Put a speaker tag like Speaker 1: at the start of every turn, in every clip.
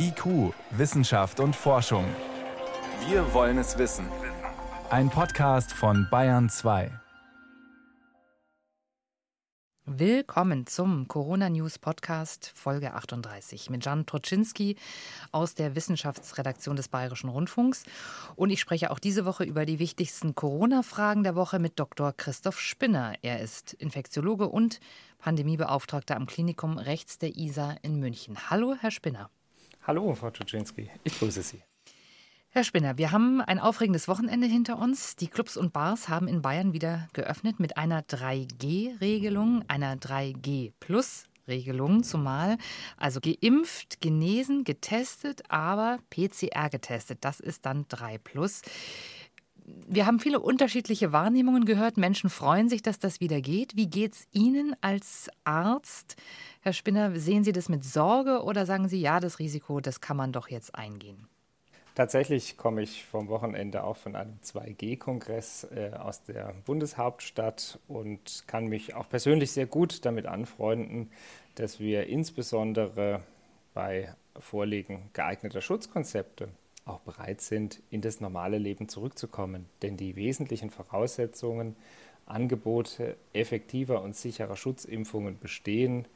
Speaker 1: IQ, Wissenschaft und Forschung. Wir wollen es wissen. Ein Podcast von Bayern 2.
Speaker 2: Willkommen zum Corona News Podcast Folge 38 mit Jan Troczynski aus der Wissenschaftsredaktion des Bayerischen Rundfunks. Und ich spreche auch diese Woche über die wichtigsten Corona-Fragen der Woche mit Dr. Christoph Spinner. Er ist Infektiologe und Pandemiebeauftragter am Klinikum rechts der ISA in München. Hallo, Herr Spinner.
Speaker 3: Hallo, Frau Troczynski. Ich grüße Sie.
Speaker 2: Herr Spinner, wir haben ein aufregendes Wochenende hinter uns. Die Clubs und Bars haben in Bayern wieder geöffnet mit einer 3G-Regelung, einer 3G-Plus-Regelung zumal. Also geimpft, genesen, getestet, aber PCR getestet. Das ist dann 3 Plus. Wir haben viele unterschiedliche Wahrnehmungen gehört. Menschen freuen sich, dass das wieder geht. Wie geht es Ihnen als Arzt? Herr Spinner, sehen Sie das mit Sorge oder sagen Sie, ja, das Risiko, das kann man doch jetzt eingehen?
Speaker 3: Tatsächlich komme ich vom Wochenende auch von einem 2G-Kongress äh, aus der Bundeshauptstadt und kann mich auch persönlich sehr gut damit anfreunden, dass wir insbesondere bei Vorliegen geeigneter Schutzkonzepte auch bereit sind, in das normale Leben zurückzukommen. Denn die wesentlichen Voraussetzungen, Angebote effektiver und sicherer Schutzimpfungen bestehen.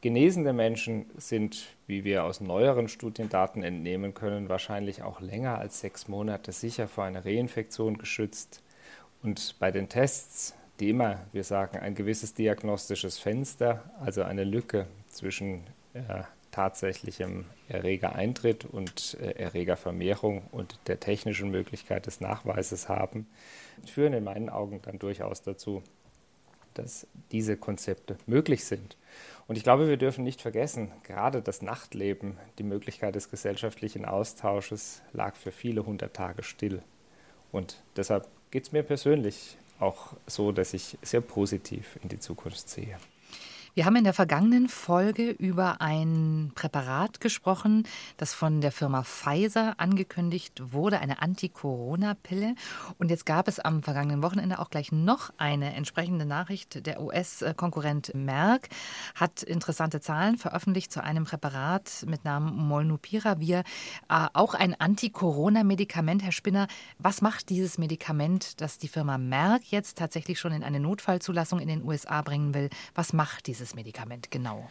Speaker 3: Genesene Menschen sind, wie wir aus neueren Studiendaten entnehmen können, wahrscheinlich auch länger als sechs Monate sicher vor einer Reinfektion geschützt. Und bei den Tests, die immer, wir sagen, ein gewisses diagnostisches Fenster, also eine Lücke zwischen äh, tatsächlichem Erregereintritt und äh, Erregervermehrung und der technischen Möglichkeit des Nachweises haben, führen in meinen Augen dann durchaus dazu, dass diese Konzepte möglich sind. Und ich glaube, wir dürfen nicht vergessen, gerade das Nachtleben, die Möglichkeit des gesellschaftlichen Austausches lag für viele hundert Tage still. Und deshalb geht es mir persönlich auch so, dass ich sehr positiv in die Zukunft sehe.
Speaker 2: Wir haben in der vergangenen Folge über ein Präparat gesprochen, das von der Firma Pfizer angekündigt wurde, eine Anti-Corona-Pille. Und jetzt gab es am vergangenen Wochenende auch gleich noch eine entsprechende Nachricht. Der US-Konkurrent Merck hat interessante Zahlen veröffentlicht zu einem Präparat mit Namen Molnupiravir, äh, auch ein Anti-Corona-Medikament. Herr Spinner, was macht dieses Medikament, das die Firma Merck jetzt tatsächlich schon in eine Notfallzulassung in den USA bringen will? Was macht dieses dieses Medikament genau?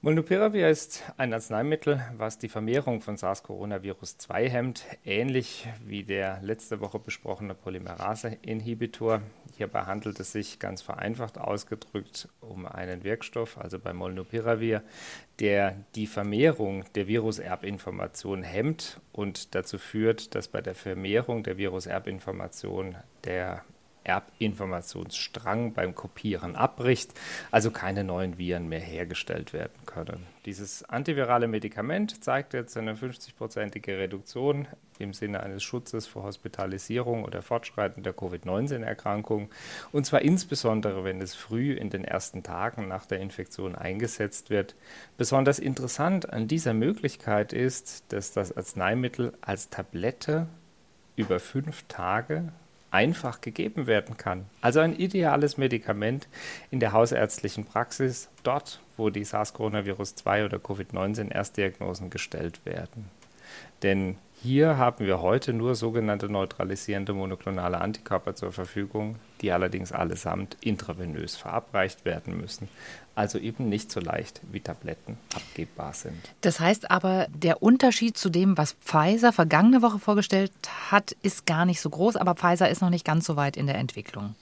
Speaker 3: Molnupiravir ist ein Arzneimittel, was die Vermehrung von SARS-Coronavirus-2 hemmt, ähnlich wie der letzte Woche besprochene Polymerase-Inhibitor. Hierbei handelt es sich ganz vereinfacht ausgedrückt um einen Wirkstoff, also bei Molnupiravir, der die Vermehrung der Viruserbinformation hemmt und dazu führt, dass bei der Vermehrung der Viruserbinformation der Erbinformationsstrang beim Kopieren abbricht, also keine neuen Viren mehr hergestellt werden können. Dieses antivirale Medikament zeigt jetzt eine 50-prozentige Reduktion im Sinne eines Schutzes vor Hospitalisierung oder fortschreitender Covid-19-Erkrankung, und zwar insbesondere, wenn es früh in den ersten Tagen nach der Infektion eingesetzt wird. Besonders interessant an dieser Möglichkeit ist, dass das Arzneimittel als Tablette über fünf Tage einfach gegeben werden kann. Also ein ideales Medikament in der hausärztlichen Praxis, dort, wo die SARS-Coronavirus-2 oder Covid-19-Erstdiagnosen gestellt werden. Denn hier haben wir heute nur sogenannte neutralisierende monoklonale Antikörper zur Verfügung, die allerdings allesamt intravenös verabreicht werden müssen, also eben nicht so leicht wie Tabletten abgebbar sind.
Speaker 2: Das heißt aber, der Unterschied zu dem, was Pfizer vergangene Woche vorgestellt hat, ist gar nicht so groß, aber Pfizer ist noch nicht ganz so weit in der Entwicklung.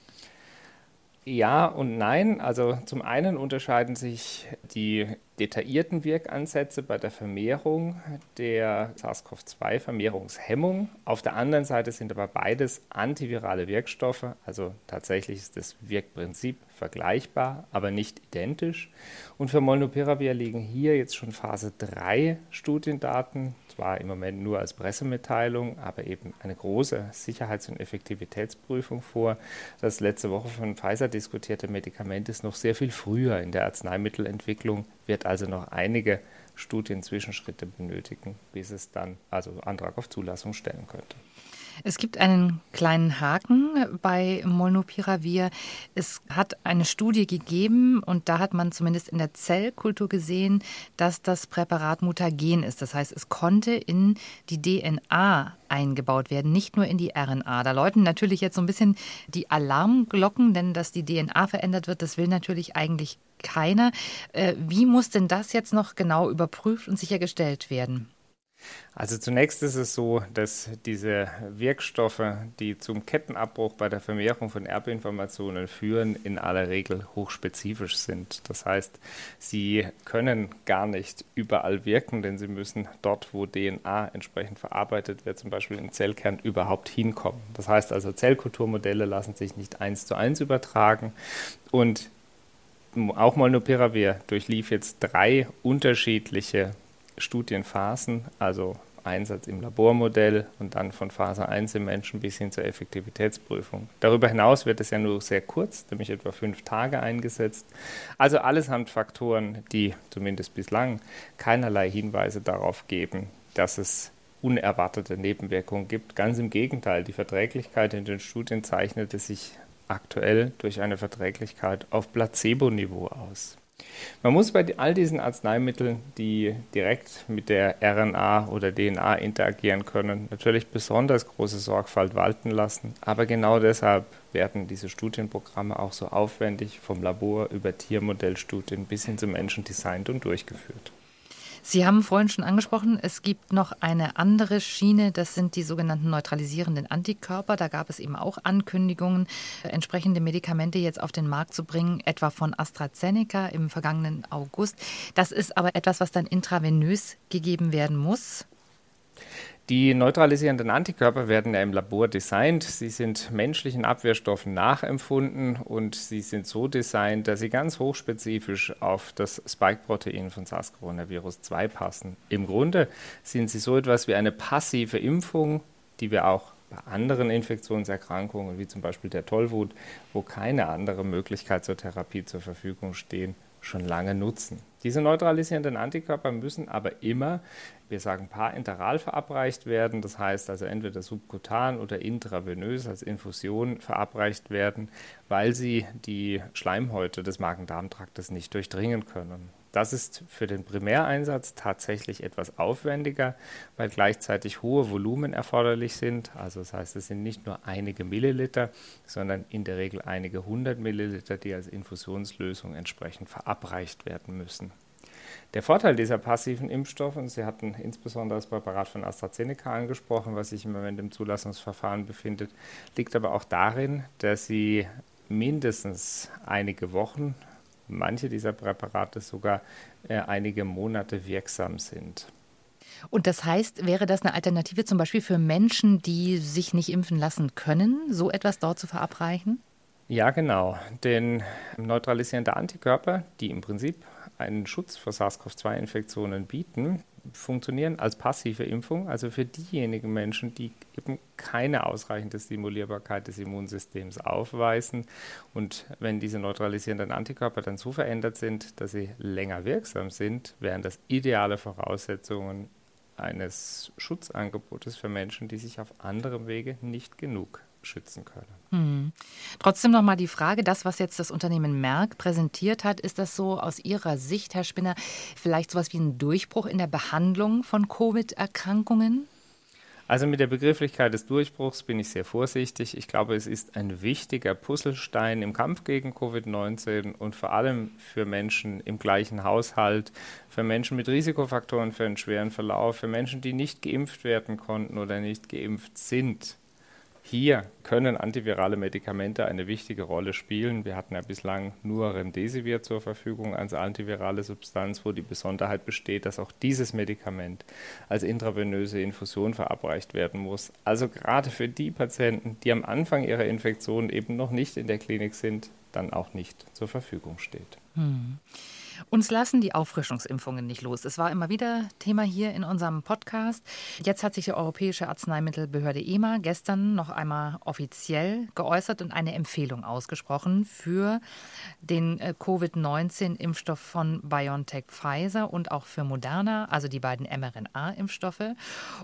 Speaker 3: Ja und nein. Also zum einen unterscheiden sich die detaillierten Wirkansätze bei der Vermehrung der SARS-CoV-2-Vermehrungshemmung. Auf der anderen Seite sind aber beides antivirale Wirkstoffe, also tatsächlich ist das Wirkprinzip vergleichbar, aber nicht identisch. Und für Molnupiravir liegen hier jetzt schon Phase 3 Studiendaten, zwar im Moment nur als Pressemitteilung, aber eben eine große Sicherheits- und Effektivitätsprüfung vor. Das letzte Woche von Pfizer diskutierte Medikament ist noch sehr viel früher in der Arzneimittelentwicklung, wird also noch einige Studienzwischenschritte benötigen, bis es dann also Antrag auf Zulassung stellen könnte.
Speaker 2: Es gibt einen kleinen Haken bei Molnupiravir. Es hat eine Studie gegeben und da hat man zumindest in der Zellkultur gesehen, dass das Präparat mutagen ist. Das heißt, es konnte in die DNA eingebaut werden, nicht nur in die RNA. Da läuten natürlich jetzt so ein bisschen die Alarmglocken, denn dass die DNA verändert wird, das will natürlich eigentlich keiner. Äh, wie muss denn das jetzt noch genau überprüft und sichergestellt werden?
Speaker 3: Also zunächst ist es so, dass diese Wirkstoffe, die zum Kettenabbruch bei der Vermehrung von Erbinformationen führen, in aller Regel hochspezifisch sind. Das heißt, sie können gar nicht überall wirken, denn sie müssen dort, wo DNA entsprechend verarbeitet wird, zum Beispiel im Zellkern, überhaupt hinkommen. Das heißt also, Zellkulturmodelle lassen sich nicht eins zu eins übertragen und auch Molnupiravir durchlief jetzt drei unterschiedliche Studienphasen, also Einsatz im Labormodell und dann von Phase 1 im Menschen bis hin zur Effektivitätsprüfung. Darüber hinaus wird es ja nur sehr kurz, nämlich etwa fünf Tage eingesetzt. Also allesamt Faktoren, die zumindest bislang keinerlei Hinweise darauf geben, dass es unerwartete Nebenwirkungen gibt. Ganz im Gegenteil, die Verträglichkeit in den Studien zeichnete sich aktuell durch eine Verträglichkeit auf Placebo-Niveau aus. Man muss bei all diesen Arzneimitteln, die direkt mit der RNA oder DNA interagieren können, natürlich besonders große Sorgfalt walten lassen. Aber genau deshalb werden diese Studienprogramme auch so aufwendig vom Labor über Tiermodellstudien bis hin zum Menschen designt und durchgeführt.
Speaker 2: Sie haben vorhin schon angesprochen, es gibt noch eine andere Schiene, das sind die sogenannten neutralisierenden Antikörper. Da gab es eben auch Ankündigungen, entsprechende Medikamente jetzt auf den Markt zu bringen, etwa von AstraZeneca im vergangenen August. Das ist aber etwas, was dann intravenös gegeben werden muss.
Speaker 3: Die neutralisierenden Antikörper werden ja im Labor designt. Sie sind menschlichen Abwehrstoffen nachempfunden und sie sind so designt, dass sie ganz hochspezifisch auf das Spike-Protein von SARS-Coronavirus 2 passen. Im Grunde sind sie so etwas wie eine passive Impfung, die wir auch bei anderen Infektionserkrankungen, wie zum Beispiel der Tollwut, wo keine andere Möglichkeit zur Therapie zur Verfügung stehen, schon lange nutzen. Diese neutralisierenden Antikörper müssen aber immer, wir sagen parenteral verabreicht werden, das heißt also entweder subkutan oder intravenös als Infusion verabreicht werden, weil sie die Schleimhäute des Magen-Darm-Traktes nicht durchdringen können. Das ist für den Primäreinsatz tatsächlich etwas aufwendiger, weil gleichzeitig hohe Volumen erforderlich sind. Also das heißt, es sind nicht nur einige Milliliter, sondern in der Regel einige hundert Milliliter, die als Infusionslösung entsprechend verabreicht werden müssen. Der Vorteil dieser passiven Impfstoffe, und Sie hatten insbesondere das Präparat von AstraZeneca angesprochen, was sich im Moment im Zulassungsverfahren befindet, liegt aber auch darin, dass sie mindestens einige Wochen manche dieser Präparate sogar äh, einige Monate wirksam sind.
Speaker 2: Und das heißt, wäre das eine Alternative zum Beispiel für Menschen, die sich nicht impfen lassen können, so etwas dort zu verabreichen?
Speaker 3: Ja, genau. Denn neutralisierende Antikörper, die im Prinzip einen Schutz vor SARS-CoV-2-Infektionen bieten, funktionieren als passive Impfung, also für diejenigen Menschen, die eben keine ausreichende Stimulierbarkeit des Immunsystems aufweisen. Und wenn diese neutralisierenden Antikörper dann so verändert sind, dass sie länger wirksam sind, wären das ideale Voraussetzungen eines Schutzangebotes für Menschen, die sich auf anderem Wege nicht genug schützen können. Hm.
Speaker 2: Trotzdem noch mal die Frage, das, was jetzt das Unternehmen Merck präsentiert hat, ist das so aus Ihrer Sicht, Herr Spinner, vielleicht so etwas wie ein Durchbruch in der Behandlung von Covid-Erkrankungen?
Speaker 3: Also mit der Begrifflichkeit des Durchbruchs bin ich sehr vorsichtig. Ich glaube, es ist ein wichtiger Puzzlestein im Kampf gegen Covid-19 und vor allem für Menschen im gleichen Haushalt, für Menschen mit Risikofaktoren für einen schweren Verlauf, für Menschen, die nicht geimpft werden konnten oder nicht geimpft sind. Hier können antivirale Medikamente eine wichtige Rolle spielen. Wir hatten ja bislang nur Remdesivir zur Verfügung als antivirale Substanz, wo die Besonderheit besteht, dass auch dieses Medikament als intravenöse Infusion verabreicht werden muss. Also gerade für die Patienten, die am Anfang ihrer Infektion eben noch nicht in der Klinik sind, dann auch nicht zur Verfügung steht. Hm.
Speaker 2: Uns lassen die Auffrischungsimpfungen nicht los. Es war immer wieder Thema hier in unserem Podcast. Jetzt hat sich die Europäische Arzneimittelbehörde EMA gestern noch einmal offiziell geäußert und eine Empfehlung ausgesprochen für den äh, Covid-19-Impfstoff von BioNTech Pfizer und auch für Moderna, also die beiden mRNA-Impfstoffe.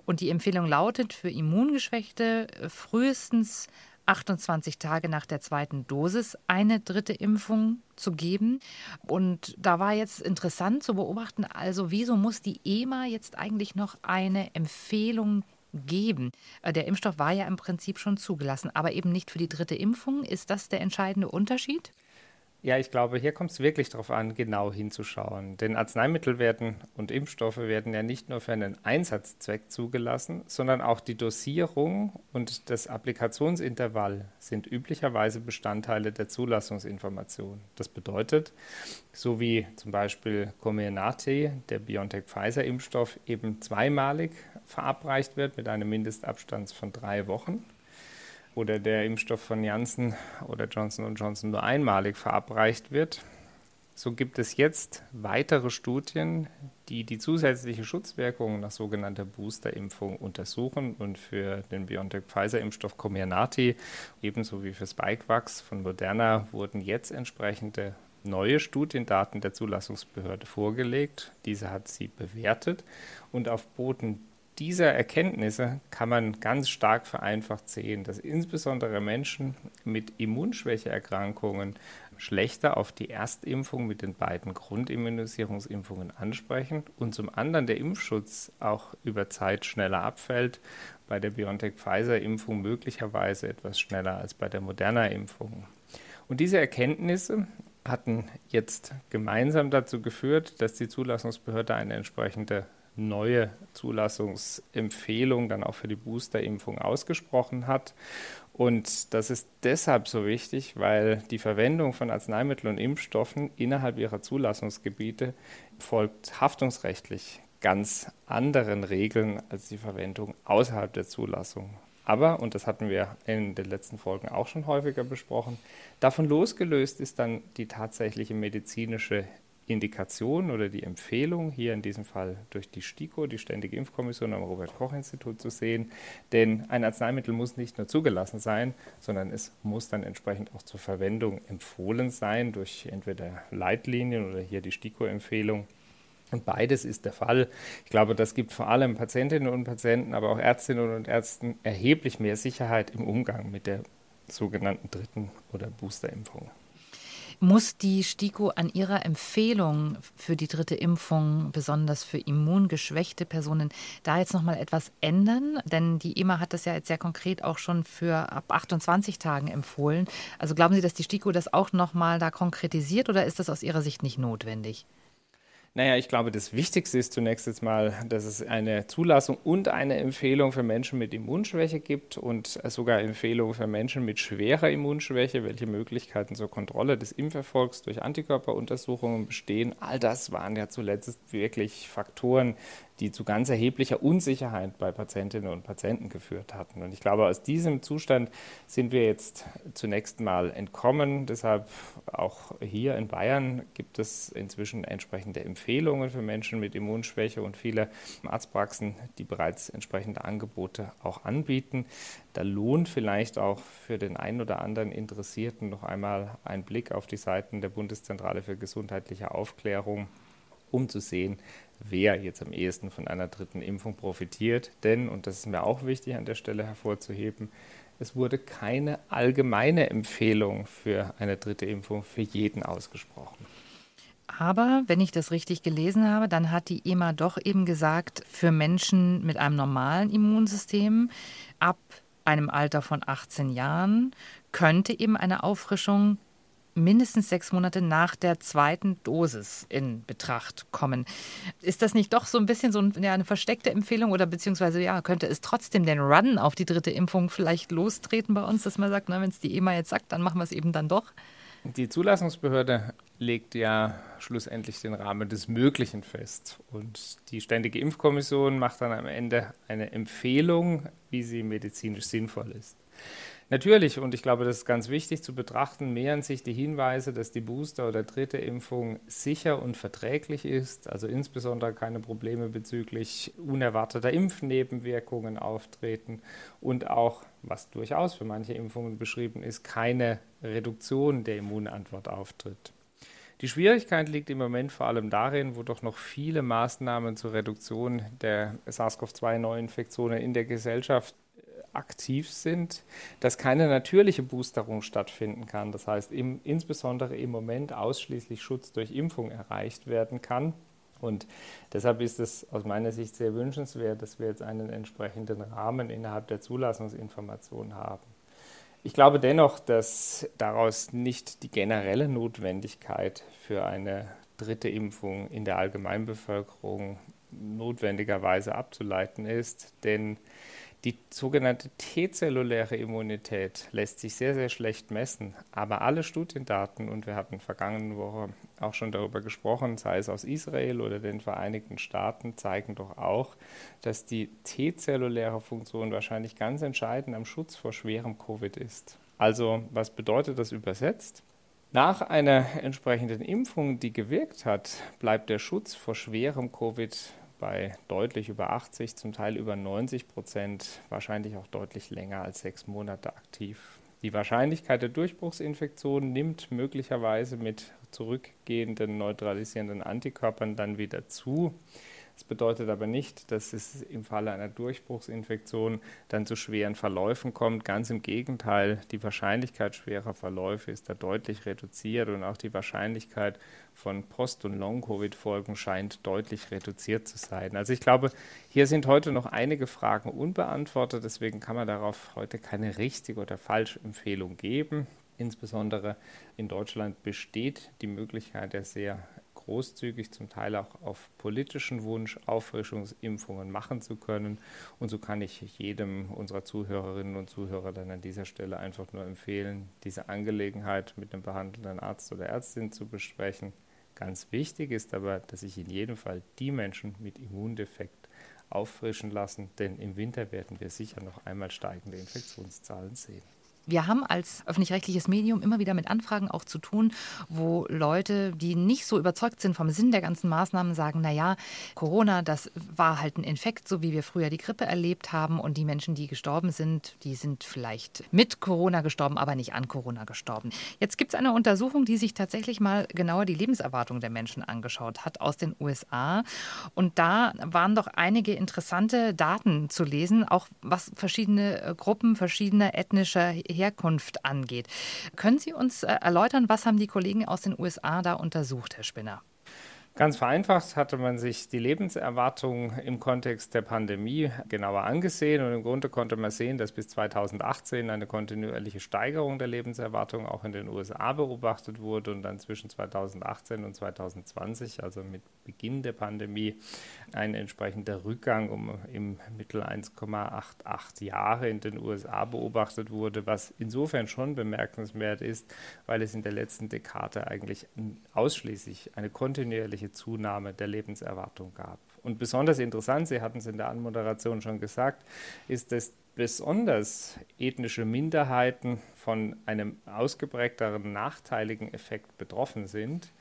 Speaker 2: Und die Empfehlung lautet für Immungeschwächte äh, frühestens 28 Tage nach der zweiten Dosis eine dritte Impfung zu geben. Und da war jetzt interessant zu beobachten, also wieso muss die EMA jetzt eigentlich noch eine Empfehlung geben. Äh, der Impfstoff war ja im Prinzip schon zugelassen, aber eben nicht für die dritte Impfung. Ist das der entscheidende Unterschied?
Speaker 3: Ja, ich glaube, hier kommt es wirklich darauf an, genau hinzuschauen. Denn Arzneimittel werden und Impfstoffe werden ja nicht nur für einen Einsatzzweck zugelassen, sondern auch die Dosierung und das Applikationsintervall sind üblicherweise Bestandteile der Zulassungsinformation. Das bedeutet, so wie zum Beispiel Comirnaty, der BioNTech-Pfizer-Impfstoff, eben zweimalig verabreicht wird mit einem Mindestabstand von drei Wochen, oder der Impfstoff von Janssen oder Johnson Johnson nur einmalig verabreicht wird. So gibt es jetzt weitere Studien, die die zusätzliche Schutzwirkung nach sogenannter Boosterimpfung untersuchen und für den BioNTech-Pfizer-Impfstoff Comirnaty ebenso wie für Spikevax von Moderna wurden jetzt entsprechende neue Studiendaten der Zulassungsbehörde vorgelegt. Diese hat sie bewertet und auf Boden dieser Erkenntnisse kann man ganz stark vereinfacht sehen, dass insbesondere Menschen mit Immunschwächeerkrankungen schlechter auf die Erstimpfung mit den beiden Grundimmunisierungsimpfungen ansprechen und zum anderen der Impfschutz auch über Zeit schneller abfällt, bei der BioNTech-Pfizer-Impfung möglicherweise etwas schneller als bei der Moderna-Impfung. Und diese Erkenntnisse hatten jetzt gemeinsam dazu geführt, dass die Zulassungsbehörde eine entsprechende neue Zulassungsempfehlung dann auch für die Boosterimpfung ausgesprochen hat. Und das ist deshalb so wichtig, weil die Verwendung von Arzneimitteln und Impfstoffen innerhalb ihrer Zulassungsgebiete folgt haftungsrechtlich ganz anderen Regeln als die Verwendung außerhalb der Zulassung. Aber, und das hatten wir in den letzten Folgen auch schon häufiger besprochen, davon losgelöst ist dann die tatsächliche medizinische Indikation oder die Empfehlung, hier in diesem Fall durch die STIKO, die Ständige Impfkommission am Robert-Koch-Institut zu sehen. Denn ein Arzneimittel muss nicht nur zugelassen sein, sondern es muss dann entsprechend auch zur Verwendung empfohlen sein durch entweder Leitlinien oder hier die STIKO-Empfehlung. Und beides ist der Fall. Ich glaube, das gibt vor allem Patientinnen und Patienten, aber auch Ärztinnen und Ärzten erheblich mehr Sicherheit im Umgang mit der sogenannten dritten oder Boosterimpfung.
Speaker 2: Muss die STIKO an ihrer Empfehlung für die dritte Impfung, besonders für immungeschwächte Personen, da jetzt noch mal etwas ändern? Denn die EMA hat das ja jetzt sehr konkret auch schon für ab 28 Tagen empfohlen. Also glauben Sie, dass die STIKO das auch noch mal da konkretisiert oder ist das aus Ihrer Sicht nicht notwendig?
Speaker 3: Naja, ich glaube, das Wichtigste ist zunächst jetzt mal, dass es eine Zulassung und eine Empfehlung für Menschen mit Immunschwäche gibt und sogar Empfehlungen für Menschen mit schwerer Immunschwäche, welche Möglichkeiten zur Kontrolle des Impferfolgs durch Antikörperuntersuchungen bestehen. All das waren ja zuletzt wirklich Faktoren, die zu ganz erheblicher Unsicherheit bei Patientinnen und Patienten geführt hatten. Und ich glaube, aus diesem Zustand sind wir jetzt zunächst mal entkommen. Deshalb auch hier in Bayern gibt es inzwischen entsprechende Empfehlungen für Menschen mit Immunschwäche und viele Arztpraxen, die bereits entsprechende Angebote auch anbieten. Da lohnt vielleicht auch für den einen oder anderen Interessierten noch einmal ein Blick auf die Seiten der Bundeszentrale für gesundheitliche Aufklärung um zu sehen, wer jetzt am ehesten von einer dritten Impfung profitiert. Denn, und das ist mir auch wichtig an der Stelle hervorzuheben, es wurde keine allgemeine Empfehlung für eine dritte Impfung für jeden ausgesprochen.
Speaker 2: Aber wenn ich das richtig gelesen habe, dann hat die EMA doch eben gesagt, für Menschen mit einem normalen Immunsystem ab einem Alter von 18 Jahren könnte eben eine Auffrischung mindestens sechs Monate nach der zweiten Dosis in Betracht kommen. Ist das nicht doch so ein bisschen so ein, ja, eine versteckte Empfehlung oder beziehungsweise ja, könnte es trotzdem den Run auf die dritte Impfung vielleicht lostreten bei uns, dass man sagt, wenn es die EMA jetzt sagt, dann machen wir es eben dann doch?
Speaker 3: Die Zulassungsbehörde legt ja schlussendlich den Rahmen des Möglichen fest. Und die Ständige Impfkommission macht dann am Ende eine Empfehlung, wie sie medizinisch sinnvoll ist. Natürlich, und ich glaube, das ist ganz wichtig zu betrachten, mehren sich die Hinweise, dass die Booster- oder dritte Impfung sicher und verträglich ist, also insbesondere keine Probleme bezüglich unerwarteter Impfnebenwirkungen auftreten und auch, was durchaus für manche Impfungen beschrieben ist, keine Reduktion der Immunantwort auftritt. Die Schwierigkeit liegt im Moment vor allem darin, wo doch noch viele Maßnahmen zur Reduktion der SARS-CoV-2-Neuinfektionen in der Gesellschaft aktiv sind, dass keine natürliche Boosterung stattfinden kann. Das heißt, im, insbesondere im Moment ausschließlich Schutz durch Impfung erreicht werden kann. Und deshalb ist es aus meiner Sicht sehr wünschenswert, dass wir jetzt einen entsprechenden Rahmen innerhalb der Zulassungsinformation haben. Ich glaube dennoch, dass daraus nicht die generelle Notwendigkeit für eine dritte Impfung in der Allgemeinbevölkerung notwendigerweise abzuleiten ist, denn die sogenannte T-zelluläre Immunität lässt sich sehr, sehr schlecht messen, aber alle Studiendaten, und wir hatten vergangene Woche auch schon darüber gesprochen, sei es aus Israel oder den Vereinigten Staaten, zeigen doch auch, dass die T-zelluläre Funktion wahrscheinlich ganz entscheidend am Schutz vor schwerem Covid ist. Also, was bedeutet das übersetzt? Nach einer entsprechenden Impfung, die gewirkt hat, bleibt der Schutz vor schwerem Covid bei deutlich über 80, zum Teil über 90 Prozent, wahrscheinlich auch deutlich länger als sechs Monate aktiv. Die Wahrscheinlichkeit der Durchbruchsinfektion nimmt möglicherweise mit zurückgehenden neutralisierenden Antikörpern dann wieder zu. Das bedeutet aber nicht, dass es im Falle einer Durchbruchsinfektion dann zu schweren Verläufen kommt. Ganz im Gegenteil, die Wahrscheinlichkeit schwerer Verläufe ist da deutlich reduziert und auch die Wahrscheinlichkeit von Post- und Long-Covid-Folgen scheint deutlich reduziert zu sein. Also ich glaube, hier sind heute noch einige Fragen unbeantwortet, deswegen kann man darauf heute keine richtige oder falsche Empfehlung geben. Insbesondere in Deutschland besteht die Möglichkeit der sehr großzügig, zum Teil auch auf politischen Wunsch, Auffrischungsimpfungen machen zu können. Und so kann ich jedem unserer Zuhörerinnen und Zuhörer dann an dieser Stelle einfach nur empfehlen, diese Angelegenheit mit einem behandelnden Arzt oder Ärztin zu besprechen. Ganz wichtig ist aber, dass sich in jedem Fall die Menschen mit Immundefekt auffrischen lassen, denn im Winter werden wir sicher noch einmal steigende Infektionszahlen sehen.
Speaker 2: Wir haben als öffentlich-rechtliches Medium immer wieder mit Anfragen auch zu tun, wo Leute, die nicht so überzeugt sind vom Sinn der ganzen Maßnahmen, sagen, naja, Corona, das war halt ein Infekt, so wie wir früher die Grippe erlebt haben. Und die Menschen, die gestorben sind, die sind vielleicht mit Corona gestorben, aber nicht an Corona gestorben. Jetzt gibt es eine Untersuchung, die sich tatsächlich mal genauer die Lebenserwartung der Menschen angeschaut hat aus den USA. Und da waren doch einige interessante Daten zu lesen, auch was verschiedene Gruppen, verschiedener ethnischer Herkunft angeht. Können Sie uns äh, erläutern, was haben die Kollegen aus den USA da untersucht, Herr Spinner?
Speaker 3: Ganz vereinfacht hatte man sich die Lebenserwartung im Kontext der Pandemie genauer angesehen und im Grunde konnte man sehen, dass bis 2018 eine kontinuierliche Steigerung der Lebenserwartung auch in den USA beobachtet wurde und dann zwischen 2018 und 2020, also mit Beginn der Pandemie, ein entsprechender Rückgang um im Mittel 1,88 Jahre in den USA beobachtet wurde, was insofern schon bemerkenswert ist, weil es in der letzten Dekade eigentlich ausschließlich eine kontinuierliche deutliche Zunahme der Lebenserwartung gab. Und besonders interessant, Sie hatten es in der Anmoderation schon gesagt, ist, dass besonders ethnische Minderheiten von einem ausgeprägteren nachteiligen Effekt betroffen sind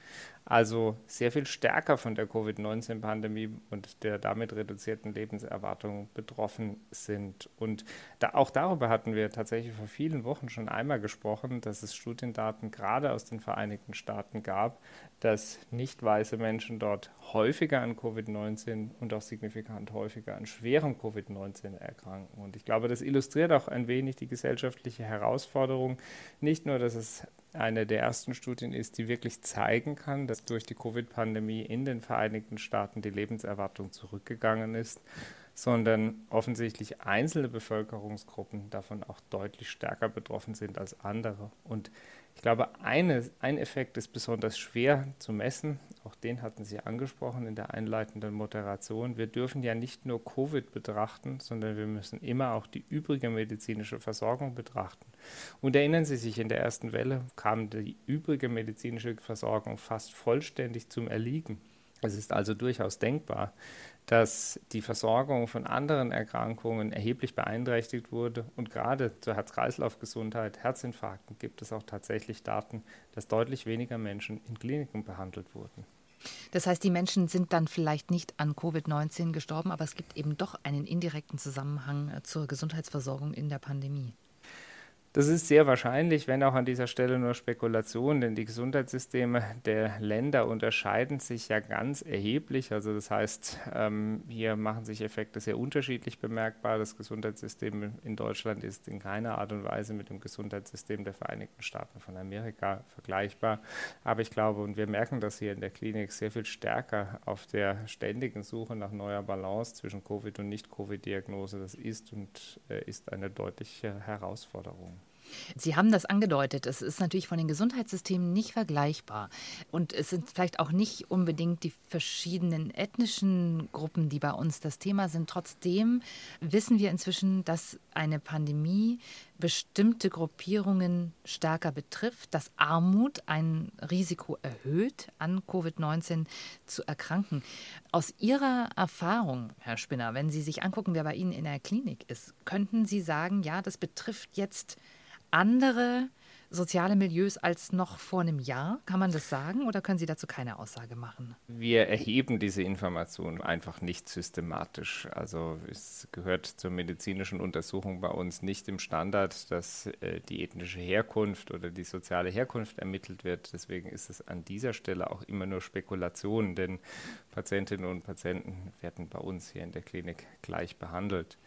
Speaker 3: also sehr viel stärker von der Covid-19-Pandemie und der damit reduzierten Lebenserwartung betroffen sind. Und da, auch darüber hatten wir tatsächlich vor vielen Wochen schon einmal gesprochen, dass es Studiendaten gerade aus den Vereinigten Staaten gab, dass nicht weiße Menschen dort häufiger an Covid-19 und auch signifikant häufiger an schwerem Covid-19 erkranken. Und ich glaube, das illustriert auch ein wenig die gesellschaftliche Herausforderung. Nicht nur, dass es eine der ersten Studien ist, die wirklich zeigen kann, dass durch die Covid-Pandemie in den Vereinigten Staaten die Lebenserwartung zurückgegangen ist, sondern offensichtlich einzelne Bevölkerungsgruppen davon auch deutlich stärker betroffen sind als andere. Und ich glaube, eine, ein Effekt ist besonders schwer zu messen. Auch den hatten Sie angesprochen in der einleitenden Moderation. Wir dürfen ja nicht nur Covid betrachten, sondern wir müssen immer auch die übrige medizinische Versorgung betrachten. Und erinnern Sie sich, in der ersten Welle kam die übrige medizinische Versorgung fast vollständig zum Erliegen. Es ist also durchaus denkbar, dass die Versorgung von anderen Erkrankungen erheblich beeinträchtigt wurde. Und gerade zur Herz-Kreislauf-Gesundheit, Herzinfarkten gibt es auch tatsächlich Daten, dass deutlich weniger Menschen in Kliniken behandelt wurden.
Speaker 2: Das heißt, die Menschen sind dann vielleicht nicht an Covid-19 gestorben, aber es gibt eben doch einen indirekten Zusammenhang äh, zur Gesundheitsversorgung in der Pandemie.
Speaker 3: Das ist sehr wahrscheinlich, wenn auch an dieser Stelle nur Spekulation, denn die Gesundheitssysteme der Länder unterscheiden sich ja ganz erheblich. Also das heißt, ähm, hier machen sich Effekte sehr unterschiedlich bemerkbar. Das Gesundheitssystem in Deutschland ist in keiner Art und Weise mit dem Gesundheitssystem der Vereinigten Staaten von Amerika vergleichbar. Aber ich glaube, und wir merken das hier in der Klinik sehr viel stärker auf der ständigen Suche nach neuer Balance zwischen Covid- und Nicht-Covid-Diagnose. Das ist und äh, ist eine deutliche Herausforderung.
Speaker 2: Sie haben das angedeutet. Es ist natürlich von den Gesundheitssystemen nicht vergleichbar. Und es sind vielleicht auch nicht unbedingt die verschiedenen ethnischen Gruppen, die bei uns das Thema sind. Trotzdem wissen wir inzwischen, dass eine Pandemie bestimmte Gruppierungen stärker betrifft, dass Armut ein Risiko erhöht, an Covid-19 zu erkranken. Aus Ihrer Erfahrung, Herr Spinner, wenn Sie sich angucken, wer bei Ihnen in der Klinik ist, könnten Sie sagen, ja, das betrifft jetzt andere soziale Milieus als noch vor einem Jahr? Kann man das sagen oder können Sie dazu keine Aussage machen?
Speaker 3: Wir erheben diese Informationen einfach nicht systematisch. Also es gehört zur medizinischen Untersuchung bei uns nicht im Standard, dass äh, die ethnische Herkunft oder die soziale Herkunft ermittelt wird. Deswegen ist es an dieser Stelle auch immer nur Spekulation, denn Patientinnen und Patienten werden bei uns hier in der Klinik gleich behandelt.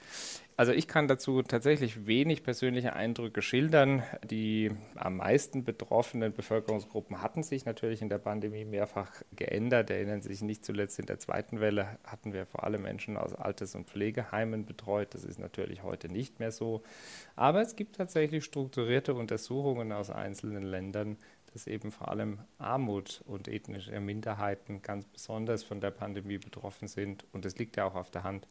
Speaker 3: Also ich kann dazu tatsächlich wenig persönliche Eindrücke schildern. Die am meisten betroffenen Bevölkerungsgruppen hatten sich natürlich in der Pandemie mehrfach geändert. Erinnern sich nicht zuletzt in der zweiten Welle hatten wir vor allem Menschen aus Alters- und Pflegeheimen betreut. Das ist natürlich heute nicht mehr so. Aber es gibt tatsächlich strukturierte Untersuchungen aus einzelnen Ländern, dass eben vor allem Armut und ethnische Minderheiten ganz besonders von der Pandemie betroffen sind. Und es liegt ja auch auf der Hand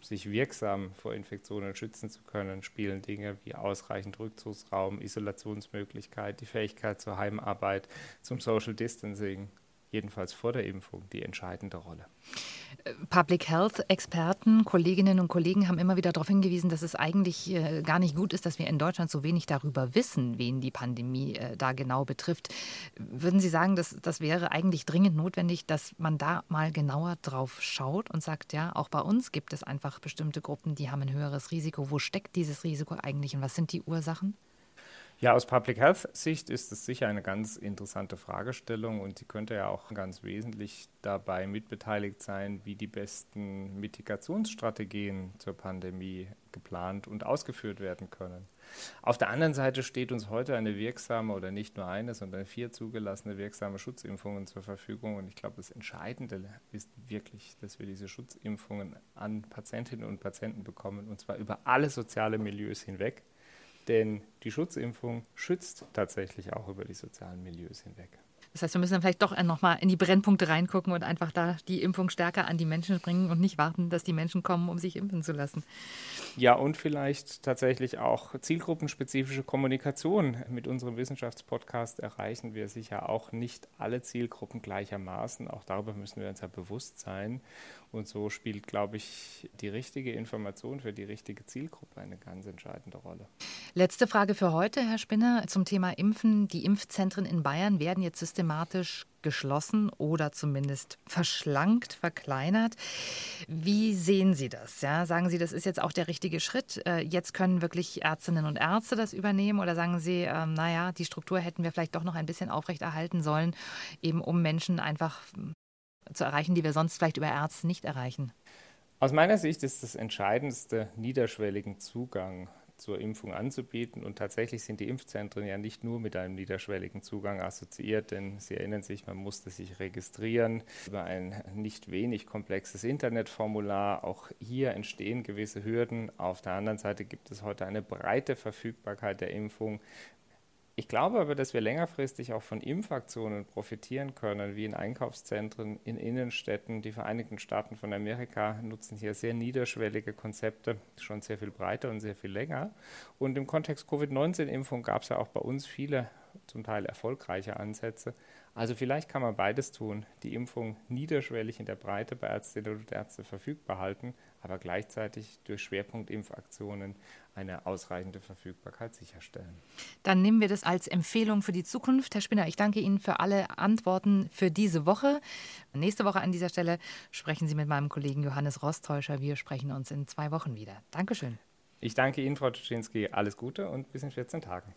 Speaker 3: sich wirksam vor Infektionen schützen zu können, spielen Dinge wie ausreichend Rückzugsraum, Isolationsmöglichkeit, die Fähigkeit zur Heimarbeit, zum Social Distancing, jedenfalls vor der Impfung, die entscheidende Rolle.
Speaker 2: Public Health-Experten, Kolleginnen und Kollegen haben immer wieder darauf hingewiesen, dass es eigentlich äh, gar nicht gut ist, dass wir in Deutschland so wenig darüber wissen, wen die Pandemie äh, da genau betrifft. Würden Sie sagen, dass das wäre eigentlich dringend notwendig, dass man da mal genauer drauf schaut und sagt, ja, auch bei uns gibt es einfach bestimmte Gruppen, die haben ein höheres Risiko. Wo steckt dieses Risiko eigentlich und was sind die Ursachen?
Speaker 3: Ja, aus Public Health Sicht ist es sicher eine ganz interessante Fragestellung und sie könnte ja auch ganz wesentlich dabei mitbeteiligt sein, wie die besten Mitigationsstrategien zur Pandemie geplant und ausgeführt werden können. Auf der anderen Seite steht uns heute eine wirksame oder nicht nur eine, sondern vier zugelassene wirksame Schutzimpfungen zur Verfügung. Und ich glaube, das Entscheidende ist wirklich, dass wir diese Schutzimpfungen an Patientinnen und Patienten bekommen, und zwar über alle soziale Milieus hinweg. Denn die Schutzimpfung schützt tatsächlich auch über die sozialen Milieus hinweg.
Speaker 2: Das heißt, wir müssen dann vielleicht doch nochmal in die Brennpunkte reingucken und einfach da die Impfung stärker an die Menschen bringen und nicht warten, dass die Menschen kommen, um sich impfen zu lassen.
Speaker 3: Ja, und vielleicht tatsächlich auch zielgruppenspezifische Kommunikation. Mit unserem Wissenschaftspodcast erreichen wir sicher auch nicht alle Zielgruppen gleichermaßen. Auch darüber müssen wir uns ja bewusst sein. Und so spielt, glaube ich, die richtige Information für die richtige Zielgruppe eine ganz entscheidende Rolle.
Speaker 2: Letzte Frage für heute, Herr Spinner, zum Thema Impfen. Die Impfzentren in Bayern werden jetzt systematisch geschlossen oder zumindest verschlankt, verkleinert. Wie sehen Sie das? Ja, sagen Sie, das ist jetzt auch der richtige Schritt? Äh, jetzt können wirklich Ärztinnen und Ärzte das übernehmen oder sagen Sie, ähm, naja, die Struktur hätten wir vielleicht doch noch ein bisschen aufrechterhalten sollen, eben um Menschen einfach zu erreichen, die wir sonst vielleicht über Ärzte nicht erreichen?
Speaker 3: Aus meiner Sicht ist das Entscheidendste niederschwelligen Zugang zur Impfung anzubieten. Und tatsächlich sind die Impfzentren ja nicht nur mit einem niederschwelligen Zugang assoziiert, denn Sie erinnern sich, man musste sich registrieren über ein nicht wenig komplexes Internetformular. Auch hier entstehen gewisse Hürden. Auf der anderen Seite gibt es heute eine breite Verfügbarkeit der Impfung ich glaube aber, dass wir längerfristig auch von Impfaktionen profitieren können, wie in Einkaufszentren, in Innenstädten. Die Vereinigten Staaten von Amerika nutzen hier sehr niederschwellige Konzepte, schon sehr viel breiter und sehr viel länger. Und im Kontext Covid-19-Impfung gab es ja auch bei uns viele zum Teil erfolgreiche Ansätze. Also vielleicht kann man beides tun, die Impfung niederschwellig in der Breite bei Ärztinnen und Ärzten verfügbar halten, aber gleichzeitig durch Schwerpunktimpfaktionen eine ausreichende Verfügbarkeit sicherstellen.
Speaker 2: Dann nehmen wir das als Empfehlung für die Zukunft. Herr Spinner, ich danke Ihnen für alle Antworten für diese Woche. Nächste Woche an dieser Stelle sprechen Sie mit meinem Kollegen Johannes Rostäuscher. Wir sprechen uns in zwei Wochen wieder. Dankeschön.
Speaker 3: Ich danke Ihnen, Frau Tuschinski. Alles Gute und bis in 14 Tagen.